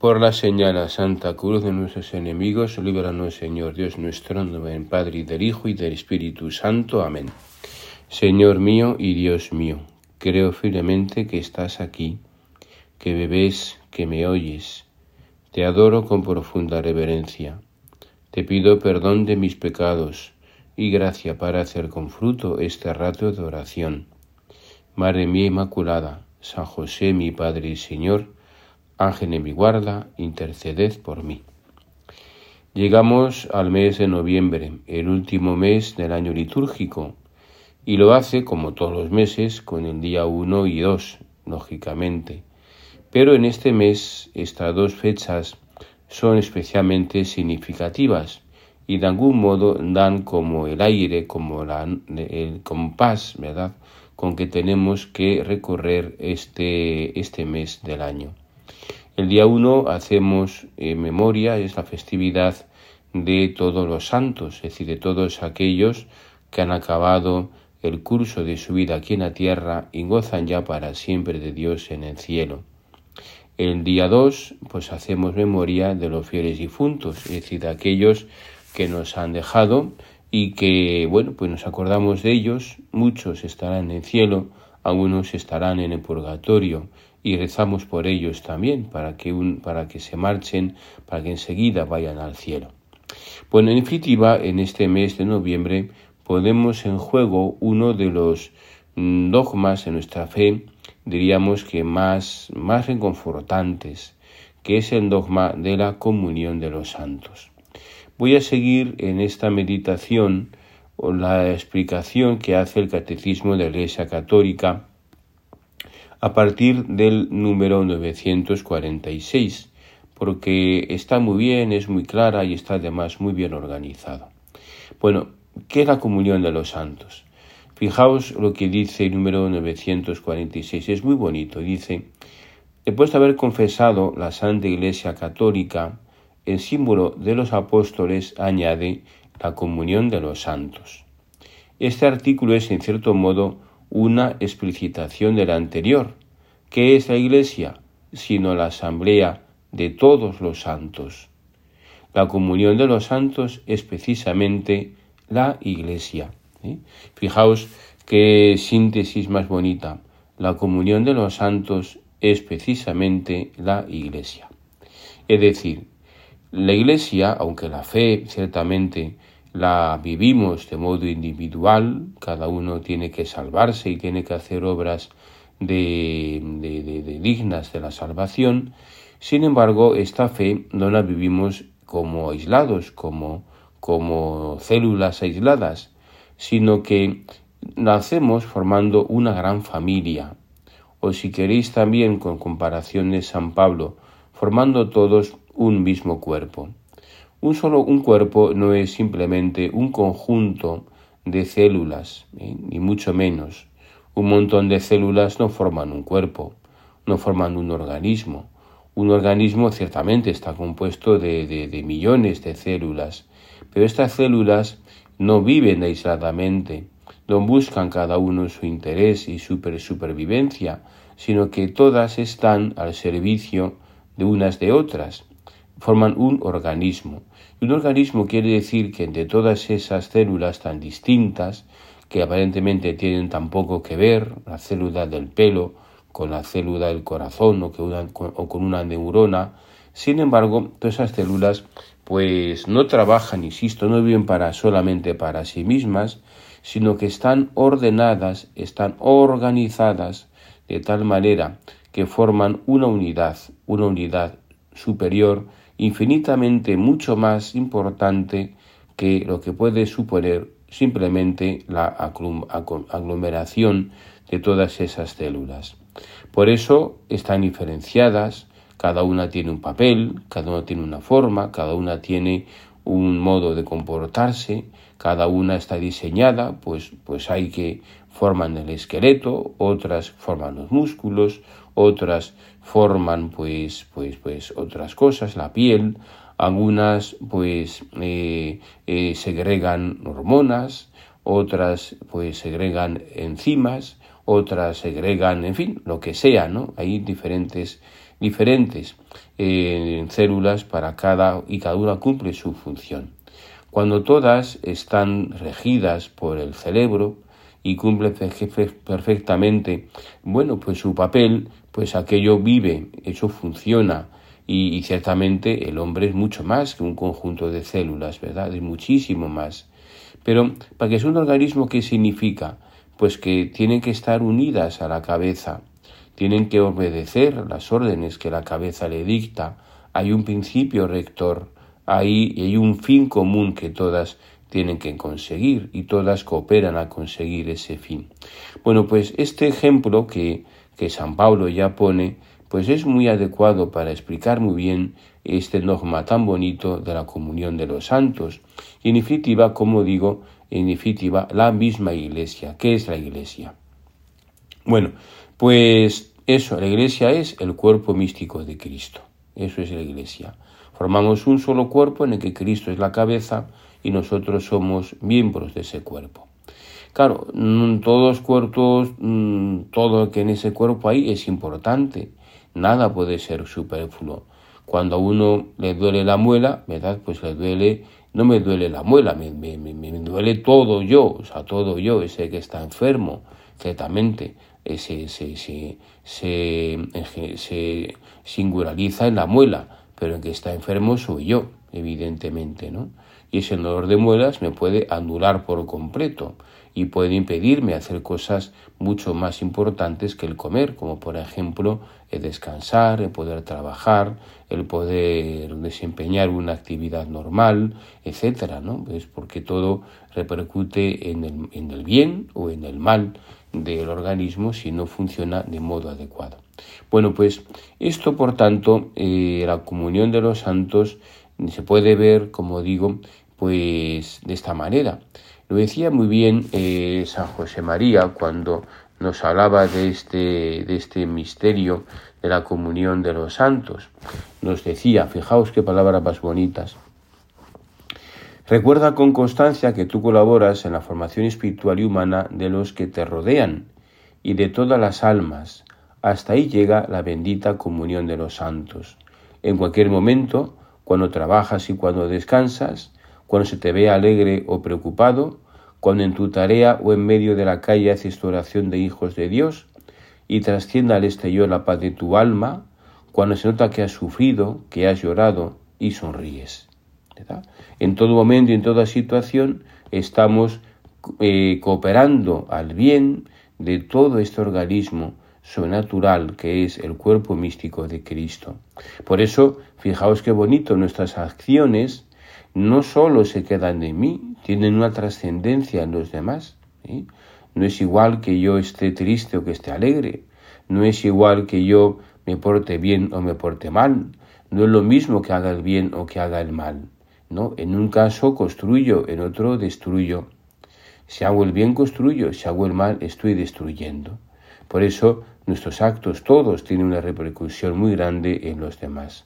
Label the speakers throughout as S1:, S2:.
S1: Por la señal Santa Cruz de nuestros enemigos, líbranos, Señor Dios nuestro, en nombre Padre y del Hijo y del Espíritu Santo. Amén. Señor mío y Dios mío, creo firmemente que estás aquí, que me ves, que me oyes. Te adoro con profunda reverencia. Te pido perdón de mis pecados y gracia para hacer con fruto este rato de oración. Madre mía Inmaculada, San José mi Padre y Señor, Ángel de mi guarda, interceded por mí. Llegamos al mes de noviembre, el último mes del año litúrgico, y lo hace, como todos los meses, con el día 1 y 2, lógicamente. Pero en este mes estas dos fechas son especialmente significativas y de algún modo dan como el aire, como la, el compás, ¿verdad?, con que tenemos que recorrer este, este mes del año. El día 1 hacemos eh, memoria, es la festividad de todos los santos, es decir, de todos aquellos que han acabado el curso de su vida aquí en la tierra y gozan ya para siempre de Dios en el cielo. El día 2, pues hacemos memoria de los fieles difuntos, es decir, de aquellos que nos han dejado y que, bueno, pues nos acordamos de ellos, muchos estarán en el cielo, algunos estarán en el purgatorio y rezamos por ellos también para que, un, para que se marchen, para que enseguida vayan al cielo. Bueno, en definitiva, en este mes de noviembre ponemos en juego uno de los mm, dogmas de nuestra fe, diríamos que más, más reconfortantes, que es el dogma de la comunión de los santos. Voy a seguir en esta meditación la explicación que hace el Catecismo de la Iglesia Católica a partir del número 946, porque está muy bien, es muy clara y está además muy bien organizada. Bueno, ¿qué es la comunión de los santos? Fijaos lo que dice el número 946, es muy bonito, dice, después de haber confesado la Santa Iglesia Católica, el símbolo de los apóstoles añade la comunión de los santos. Este artículo es en cierto modo una explicitación de la anterior. ¿Qué es la Iglesia? Sino la asamblea de todos los santos. La comunión de los santos es precisamente la Iglesia. Fijaos qué síntesis más bonita. La comunión de los santos es precisamente la Iglesia. Es decir, la Iglesia, aunque la fe ciertamente la vivimos de modo individual, cada uno tiene que salvarse y tiene que hacer obras de, dignas de la salvación, sin embargo, esta fe no la vivimos como aislados, como, como células aisladas, sino que la hacemos formando una gran familia, o si queréis también con comparación de San Pablo, formando todos un mismo cuerpo. Un solo un cuerpo no es simplemente un conjunto de células, ¿eh? ni mucho menos. Un montón de células no forman un cuerpo, no forman un organismo. Un organismo ciertamente está compuesto de, de millones de células, pero estas células no viven aisladamente, no buscan cada uno su interés y su supervivencia, sino que todas están al servicio de unas de otras forman un organismo. Y un organismo quiere decir que entre todas esas células tan distintas, que aparentemente tienen tan poco que ver, la célula del pelo con la célula del corazón o, o con una neurona, sin embargo, todas esas células pues no trabajan, insisto, no viven para solamente para sí mismas, sino que están ordenadas, están organizadas de tal manera que forman una unidad, una unidad superior infinitamente mucho más importante que lo que puede suponer simplemente la aglomeración de todas esas células. Por eso están diferenciadas, cada una tiene un papel, cada una tiene una forma, cada una tiene un modo de comportarse, cada una está diseñada, pues, pues hay que forman el esqueleto, otras forman los músculos, otras forman pues, pues, pues otras cosas, la piel, algunas pues eh, eh, segregan hormonas, otras pues segregan enzimas, otras segregan, en fin, lo que sea, ¿no? Hay diferentes diferentes eh, células para cada y cada una cumple su función. Cuando todas están regidas por el cerebro y cumplen perfectamente, bueno, pues su papel, pues aquello vive, eso funciona y, ciertamente el hombre es mucho más que un conjunto de células, ¿verdad? Es muchísimo más. Pero para que sea un organismo, ¿qué significa? Pues que tienen que estar unidas a la cabeza, tienen que obedecer las órdenes que la cabeza le dicta, hay un principio rector, hay un fin común que todas tienen que conseguir y todas cooperan a conseguir ese fin. Bueno, pues este ejemplo que, que San Pablo ya pone, pues es muy adecuado para explicar muy bien este dogma tan bonito de la comunión de los santos. Y en definitiva, como digo, en definitiva, la misma iglesia. ¿Qué es la iglesia? Bueno, pues eso, la iglesia es el cuerpo místico de Cristo. Eso es la iglesia. Formamos un solo cuerpo en el que Cristo es la cabeza y nosotros somos miembros de ese cuerpo. Claro, mm, todos cuerpos, mm, todo lo que en ese cuerpo hay es importante. Nada puede ser superfluo. Cuando a uno le duele la muela, ¿verdad? Pues le duele, no me duele la muela, me, me, me, duele todo yo, o sea, todo yo, ese que está enfermo, ciertamente, se, se, se, se, singulariza en la muela, pero el que está enfermo soy yo, evidentemente, ¿no? Y ese dolor de muelas me puede anular por completo y puede impedirme hacer cosas mucho más importantes que el comer, como por ejemplo el descansar, el poder trabajar, el poder desempeñar una actividad normal, etcétera, ¿no? Es porque todo repercute en el, en el bien o en el mal del organismo si no funciona de modo adecuado. Bueno, pues esto, por tanto, eh, la comunión de los santos se puede ver, como digo, pues de esta manera. Lo decía muy bien eh, San José María cuando nos hablaba de este, de este misterio de la comunión de los santos. Nos decía, fijaos qué palabras más bonitas. Recuerda con constancia que tú colaboras en la formación espiritual y humana de los que te rodean y de todas las almas. Hasta ahí llega la bendita comunión de los santos. En cualquier momento, cuando trabajas y cuando descansas, cuando se te ve alegre o preocupado, cuando en tu tarea o en medio de la calle haces tu oración de hijos de Dios y trascienda al exterior la paz de tu alma, cuando se nota que has sufrido, que has llorado y sonríes. En todo momento y en toda situación estamos eh, cooperando al bien de todo este organismo sobrenatural que es el cuerpo místico de Cristo. Por eso, fijaos qué bonito, nuestras acciones no solo se quedan en mí, tienen una trascendencia en los demás. No es igual que yo esté triste o que esté alegre, no es igual que yo me porte bien o me porte mal, no es lo mismo que haga el bien o que haga el mal. ¿no? En un caso construyo, en otro destruyo. Si hago el bien construyo, si hago el mal estoy destruyendo. Por eso nuestros actos todos tienen una repercusión muy grande en los demás.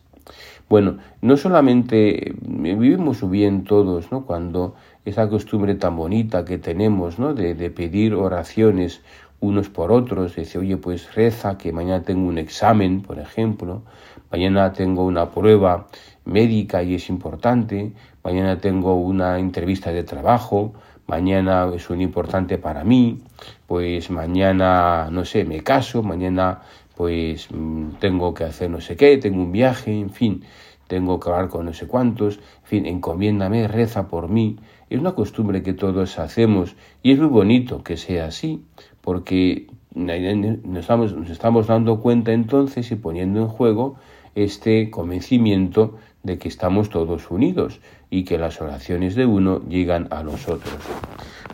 S1: Bueno, no solamente eh, vivimos bien todos, ¿no? Cuando esa costumbre tan bonita que tenemos, ¿no? De, de pedir oraciones unos por otros, decir, oye, pues reza que mañana tengo un examen, por ejemplo, mañana tengo una prueba médica y es importante, mañana tengo una entrevista de trabajo, mañana es un importante para mí, pues mañana, no sé, me caso, mañana pues mm, tengo que hacer no sé qué, tengo un viaje, en fin, tengo que hablar con no sé cuántos, en fin, encomiéndame, reza por mí. Es una costumbre que todos hacemos y es muy bonito que sea así, porque nos estamos, nos estamos dando cuenta entonces y poniendo en juego este convencimiento de que estamos todos unidos y que las oraciones de uno llegan a nosotros.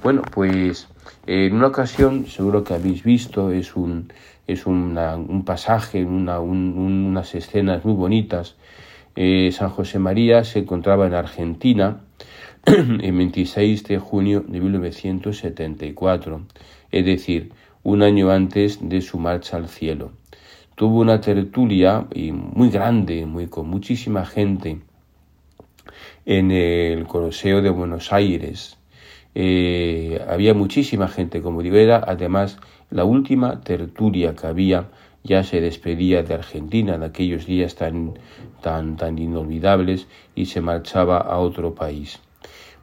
S1: Bueno, pues en una ocasión, seguro que habéis visto, es un, es un pasaje, una, unas escenas muy bonitas. Eh, San José María se encontraba en Argentina el 26 de junio de 1974, es decir, un año antes de su marcha al cielo. Tuvo una tertulia muy grande, muy, con muchísima gente en el Coliseo de Buenos Aires. Eh, había muchísima gente, como digo, era además la última tertulia que había ya se despedía de Argentina en aquellos días tan, tan, tan inolvidables y se marchaba a otro país.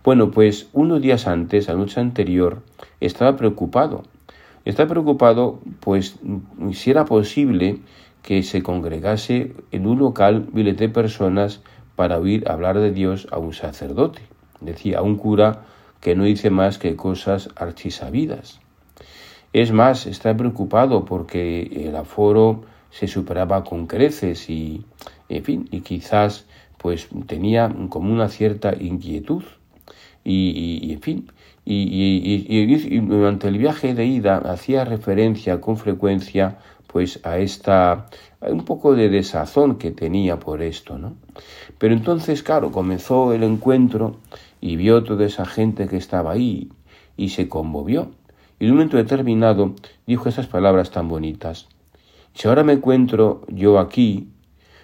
S1: Bueno, pues unos días antes, la noche anterior, estaba preocupado. Estaba preocupado, pues, si era posible que se congregase en un local miles de personas para oír hablar de Dios a un sacerdote. Decía, a un cura que no dice más que cosas archisabidas. Es más, está preocupado porque el aforo se superaba con creces y, en fin, y quizás pues tenía como una cierta inquietud. Y, en fin, y, durante el viaje de ida hacía referencia con frecuencia pues a esta un poco de desazón que tenía por esto, ¿no? Pero entonces, claro, comenzó el encuentro y vio toda esa gente que estaba ahí y se conmovió. Y en un momento determinado dijo esas palabras tan bonitas. Si ahora me encuentro yo aquí,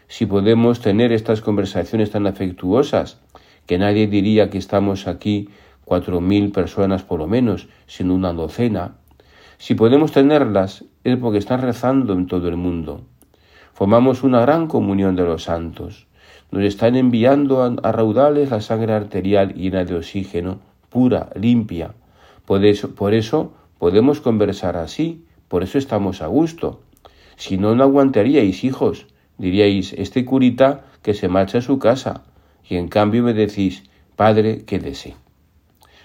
S1: si podemos tener estas conversaciones tan afectuosas, que nadie diría que estamos aquí cuatro mil personas por lo menos, sino una docena, si podemos tenerlas es porque están rezando en todo el mundo. Formamos una gran comunión de los santos. Nos están enviando a, raudales la sangre arterial llena de oxígeno, pura, limpia. Por eso, podemos conversar así, por eso estamos a gusto. Si no, no aguantaríais, hijos. Diríais, este curita que se marcha a su casa. Y en cambio me decís, Padre, quédese.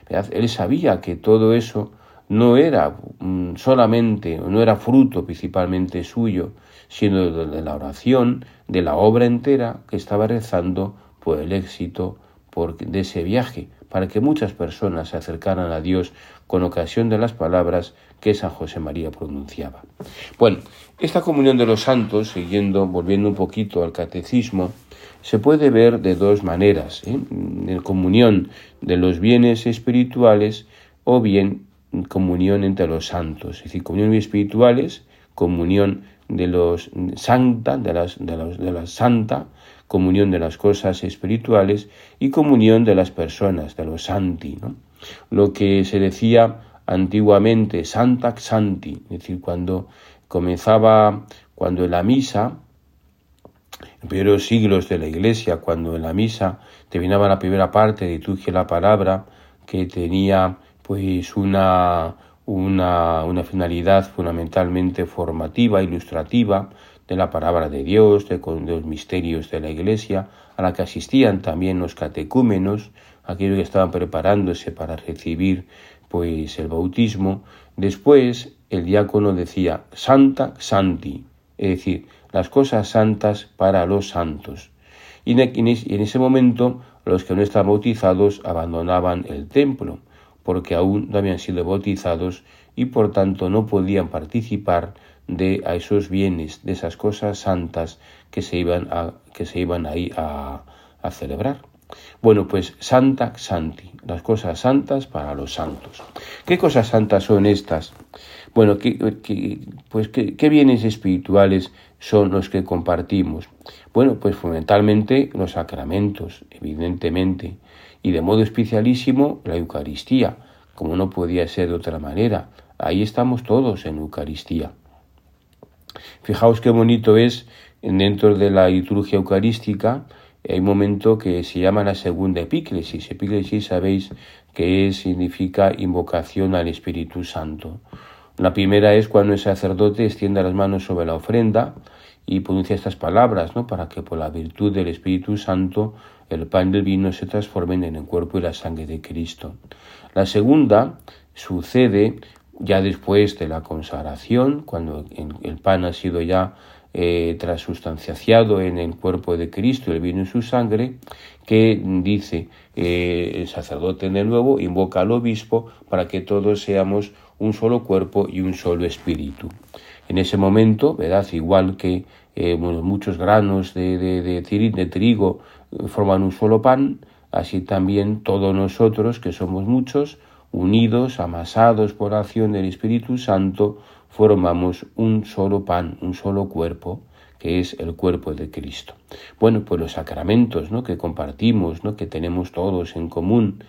S1: Él sabía que todo eso no era mm, solamente, no era fruto principalmente suyo, sino de la oración, de la obra entera que estaba rezando por el éxito de ese viaje, para que muchas personas se acercaran a Dios con ocasión de las palabras que San José María pronunciaba. Bueno, esta comunión de los santos, siguiendo, volviendo un poquito al catecismo, se puede ver de dos maneras, ¿eh? en comunión de los bienes espirituales o bien comunión entre los santos, es decir, comunión espirituales, comunión de los santa, de las, de, de la santa, comunión de las cosas espirituales y comunión de las personas, de los santi, ¿no? Lo que se decía antiguamente santa santi, es decir, cuando comenzaba, cuando la misa, en primeros siglos de la Iglesia, cuando en la misa terminaba la primera parte de liturgia la palabra, que tenía pues una, una, una finalidad fundamentalmente formativa, ilustrativa de la palabra de Dios, de, los misterios de la Iglesia, a la que asistían también los catecúmenos, aquellos que estaban preparándose para recibir pues el bautismo. Después el diácono decía Santa Santi, es decir, las cosas santas para los santos. Y en ese momento los que no estaban bautizados abandonaban el templo porque aún no habían sido bautizados y por tanto no podían participar de esos bienes, de esas cosas santas que se iban a, que se iban ahí a, celebrar. Bueno, pues Santa Santi, las cosas santas para los santos. ¿Qué cosas santas son estas? Bueno, ¿qué, pues ¿qué, bienes espirituales son los que compartimos? Bueno, pues fundamentalmente los sacramentos, evidentemente, y de modo especialísimo la Eucaristía, como no podía ser de otra manera. Ahí estamos todos en Eucaristía. Fijaos qué bonito es dentro de la liturgia eucarística, hay un momento que se llama la segunda epíclesis. Epíclesis sabéis que significa invocación al Espíritu Santo. La primera es cuando el sacerdote extiende las manos sobre la ofrenda y pronuncia estas palabras, ¿no? Para que por la virtud del Espíritu Santo el pan y el vino se transformen en el cuerpo y la sangre de Cristo. La segunda sucede ya después de la consagración, cuando el pan ha sido ya eh, en el cuerpo de Cristo, el vino y su sangre, que dice eh, el sacerdote en el nuevo, invoca al obispo para que todos seamos un solo cuerpo y un solo espíritu. En ese momento, ¿verdad? Igual que eh, muchos granos de, de, de, trigo forman un solo pan, así también todos nosotros, que somos muchos, unidos, amasados por acción del Espíritu Santo, formamos un solo pan, un solo cuerpo, que es el cuerpo de Cristo. Bueno, pues los sacramentos ¿no? que compartimos, ¿no? que tenemos todos en común,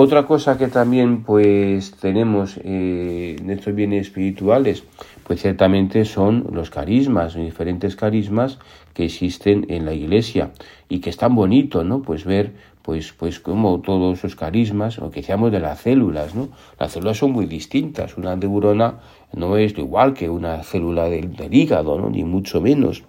S1: Otra cosa que también pues tenemos eh, en estos bienes espirituales, pues ciertamente son los carismas, diferentes carismas que existen en la iglesia y que es tan bonito, ¿no? Pues ver pues, pues como todos esos carismas, lo que decíamos de las células, ¿no? Las células son muy distintas, una neurona no es igual que una célula del, hígado, ¿no? Ni mucho menos,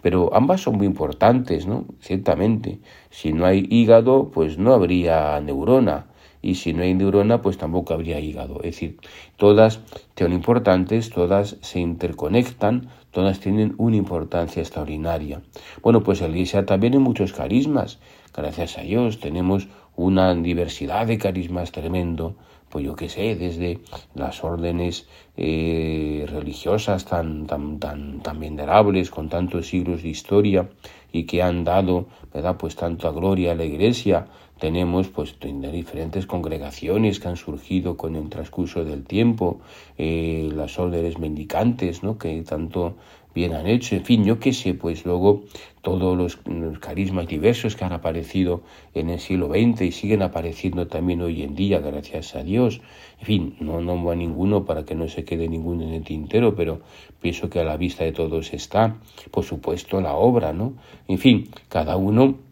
S1: pero ambas son muy importantes, ¿no? Ciertamente, si no hay hígado, pues no habría neurona, y si no hay neurona, pues tampoco habría hígado. Es decir, todas son importantes, todas se interconectan, todas tienen una importancia extraordinaria. Bueno, pues la Iglesia también hay muchos carismas, gracias a Dios tenemos una diversidad de carismas tremendo, pues yo qué sé, desde las órdenes eh, religiosas tan, tan, tan, tan venerables, con tantos siglos de historia y que han dado, ¿verdad?, pues tanta gloria a la Iglesia, tenemos pues diferentes congregaciones que han surgido con el transcurso del tiempo, eh, las órdenes mendicantes, ¿no? que tanto bien han hecho, en fin, yo qué sé, pues luego todos los, carismas diversos que han aparecido en el siglo XX y siguen apareciendo también hoy en día, gracias a Dios. En fin, no nombro a ninguno para que no se quede ninguno en el tintero, pero pienso que a la vista de todos está, por supuesto, la obra, ¿no? En fin, cada uno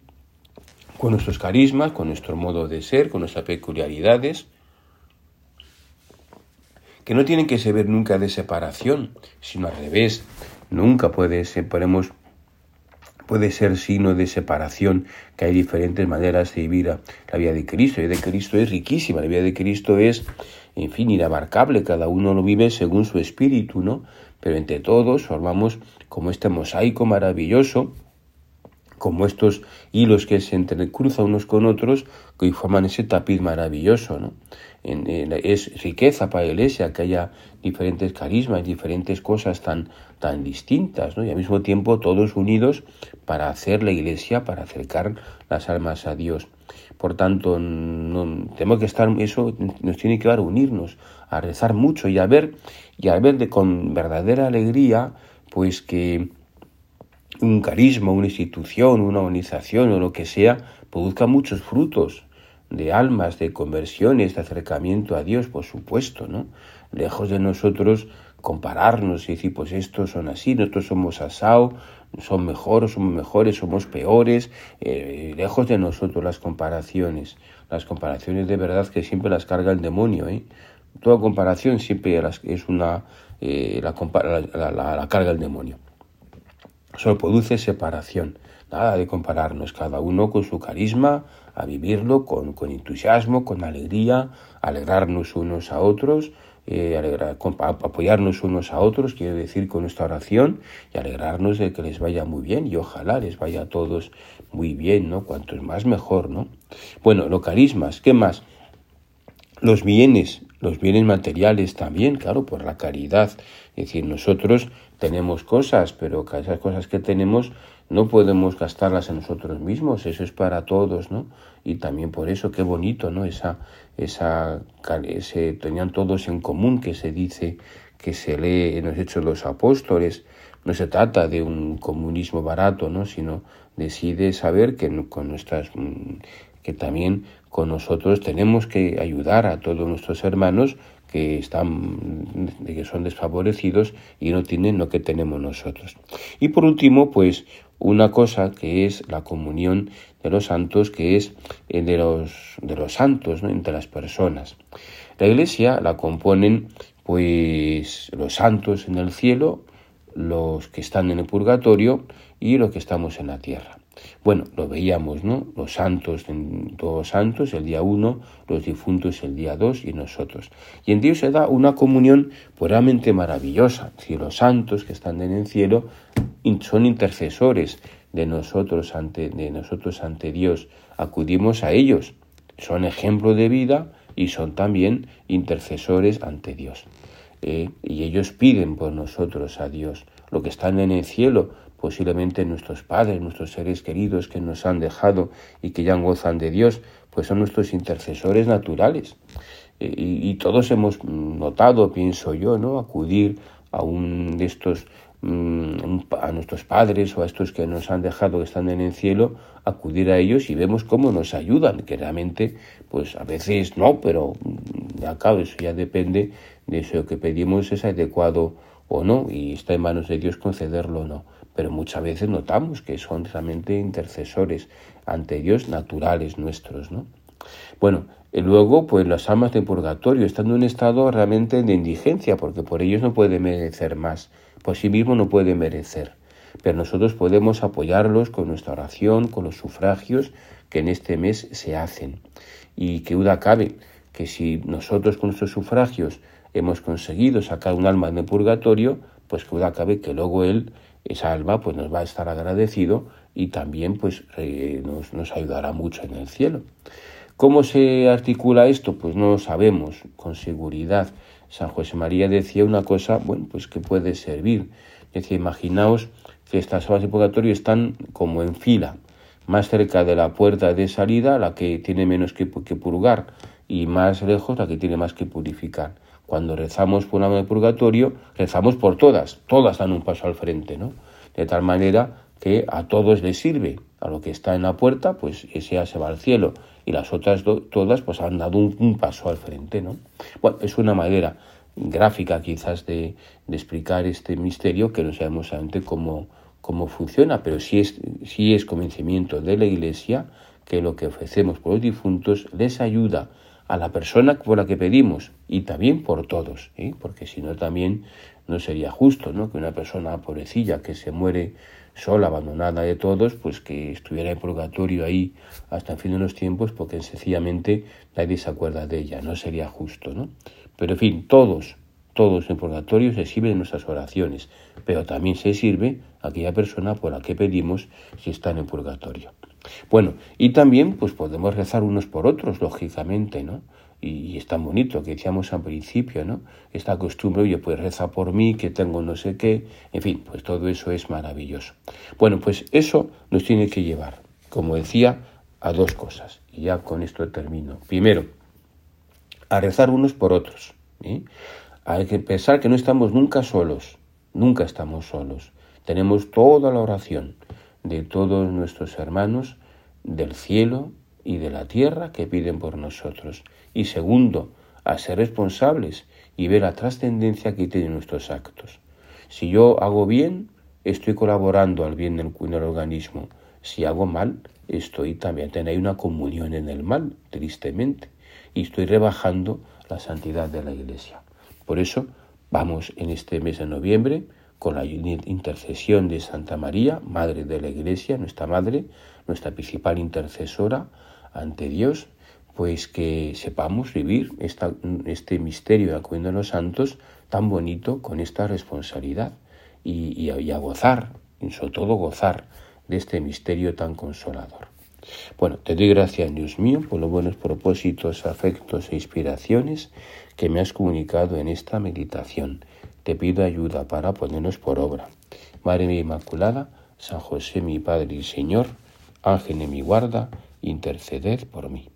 S1: con nuestros carismas, con nuestro modo de ser, con nuestras peculiaridades, que no tienen que ser ver nunca de separación, sino al revés, nunca puede ser, podemos, puede ser signo de separación, que hay diferentes maneras de vivir la vida de Cristo. La vida de Cristo es riquísima, la vida de Cristo es, en fin, inabarcable, cada uno lo vive según su espíritu, ¿no? Pero entre todos formamos como este mosaico maravilloso como estos hilos que se entrecruzan unos con otros que forman ese tapiz maravilloso. ¿no? es riqueza para la iglesia que haya diferentes carismas, diferentes cosas tan, tan distintas, ¿no? y al mismo tiempo todos unidos para hacer la iglesia, para acercar las almas a Dios. Por tanto, no, tenemos que estar, eso nos tiene que dar unirnos, a rezar mucho y a ver, y a ver de, con verdadera alegría, pues que un carisma, una institución, una organización o lo que sea, produzca muchos frutos de almas, de conversiones, de acercamiento a Dios, por supuesto, ¿no? Lejos de nosotros compararnos y decir, pues estos son así, nosotros somos asao, son mejores, somos mejores, somos peores, eh, lejos de nosotros las comparaciones, las comparaciones de verdad que siempre las carga el demonio, ¿eh? Toda comparación siempre es una, eh, la, la, la carga el demonio. Solo produce separación. Nada de compararnos, cada uno con su carisma, a vivirlo con, con entusiasmo, con alegría, alegrarnos unos a otros, eh, apoyarnos unos a otros, quiero decir, con nuestra oración y alegrarnos de que les vaya muy bien y ojalá les vaya a todos muy bien, ¿no? Cuanto más mejor, ¿no? Bueno, los carismas, ¿qué más? Los bienes, los bienes materiales también, claro, por la caridad. Es decir, nosotros tenemos cosas, pero esas cosas que tenemos no podemos gastarlas en nosotros mismos, eso es para todos, ¿no? Y también por eso, qué bonito, ¿no? Esa, esa, ese, tenían todos en común que se dice, que se lee en los Hechos de los Apóstoles, no se trata de un comunismo barato, ¿no? Sino decide saber que con nuestras, que también con nosotros tenemos que ayudar a todos nuestros hermanos que están que son desfavorecidos y no tienen lo que tenemos nosotros. Y por último, pues una cosa que es la comunión de los santos, que es eh, de los de los santos entre las personas. La Iglesia la componen pues los santos en el cielo, los que están en el purgatorio y los que estamos en la tierra. Bueno, lo veíamos, ¿no? Los santos, todos santos, el día uno, los difuntos el día dos y nosotros. Y en Dios se da una comunión puramente maravillosa. Si los santos que están en el cielo son intercesores de nosotros ante, de nosotros ante Dios, acudimos a ellos. Son ejemplo de vida y son también intercesores ante Dios. Eh, y ellos piden por nosotros a Dios. Lo que están en el cielo posiblemente nuestros padres, nuestros seres queridos que nos han dejado y que ya gozan de Dios, pues son nuestros intercesores naturales. Eh, y, todos hemos notado, pienso yo, ¿no? acudir a un de estos mm, a nuestros padres o a estos que nos han dejado que están en el cielo, acudir a ellos y vemos cómo nos ayudan, que realmente, pues a veces no, pero mm, acabo, eso ya depende de si lo que pedimos es adecuado o no, y está en manos de Dios concederlo o no. Pero muchas veces notamos que son realmente intercesores ante Dios naturales nuestros, ¿no? Bueno, luego, pues las almas de purgatorio están en un estado realmente de indigencia, porque por ellos no puede merecer más, por sí mismo no puede merecer. Pero nosotros podemos apoyarlos con nuestra oración, con los sufragios que en este mes se hacen. Y que duda cabe que si nosotros con nuestros sufragios hemos conseguido sacar un alma del purgatorio, pues que cabe que luego él, esa alma, pues nos va a estar agradecido y también pues eh, nos, nos ayudará mucho en el cielo. ¿Cómo se articula esto? Pues no lo sabemos con seguridad. San José María decía una cosa, bueno, pues que puede servir. Decía, imaginaos que estas almas de purgatorio están como en fila, más cerca de la puerta de salida la que tiene menos que purgar y más lejos la que tiene más que purificar. Cuando rezamos por una alma de purgatorio, rezamos por todas, todas dan un paso al frente, ¿no? De tal manera que a todos les sirve. A lo que está en la puerta, pues ese ya se va al cielo. Y las otras todas, pues han dado un, paso al frente, ¿no? Bueno, es una manera gráfica quizás de, explicar este misterio que no sabemos exactamente cómo, cómo funciona, pero sí es, sí es convencimiento de la Iglesia que lo que ofrecemos por los difuntos les ayuda a la persona por la que pedimos y también por todos, ¿eh? porque si no también no sería justo ¿no? que una persona pobrecilla que se muere sola, abandonada de todos, pues que estuviera en purgatorio ahí hasta el fin de los tiempos, porque sencillamente nadie se acuerda de ella, no sería justo, ¿no? Pero en fin, todos, todos en purgatorio se sirven en nuestras oraciones, pero también se sirve aquella persona por la que pedimos si está en purgatorio. Bueno, y también pues podemos rezar unos por otros, lógicamente, ¿no? Y, es tan bonito que decíamos al principio, ¿no? Esta costumbre, oye, pues reza por mí, que tengo no sé qué, en fin, pues todo eso es maravilloso. Bueno, pues eso nos tiene que llevar, como decía, a dos cosas. Y ya con esto termino. Primero, a rezar unos por otros. Hay que pensar que no estamos nunca solos, nunca estamos solos. Tenemos toda la oración de todos nuestros hermanos del cielo y de la tierra que piden por nosotros. Y segundo, a ser responsables y ver la trascendencia que tienen nuestros actos. Si yo hago bien, estoy colaborando al bien del, organismo. Si hago mal, estoy también hay una comunión en el mal, tristemente, y estoy rebajando la santidad de la Iglesia. Por eso vamos en este mes de noviembre con la intercesión de Santa María, Madre de la Iglesia, nuestra Madre, nuestra principal intercesora ante Dios, pues que sepamos vivir este misterio de acuerdo a los santos tan bonito con esta responsabilidad y, a gozar, y sobre todo gozar de este misterio tan consolador. Bueno, te doy gracias, Dios mío, por los buenos propósitos, afectos e inspiraciones que me has comunicado en esta meditación te pido ayuda para ponernos por obra. Madre Inmaculada, San José mi Padre y Señor, Ángel de mi guarda, interceded por mí.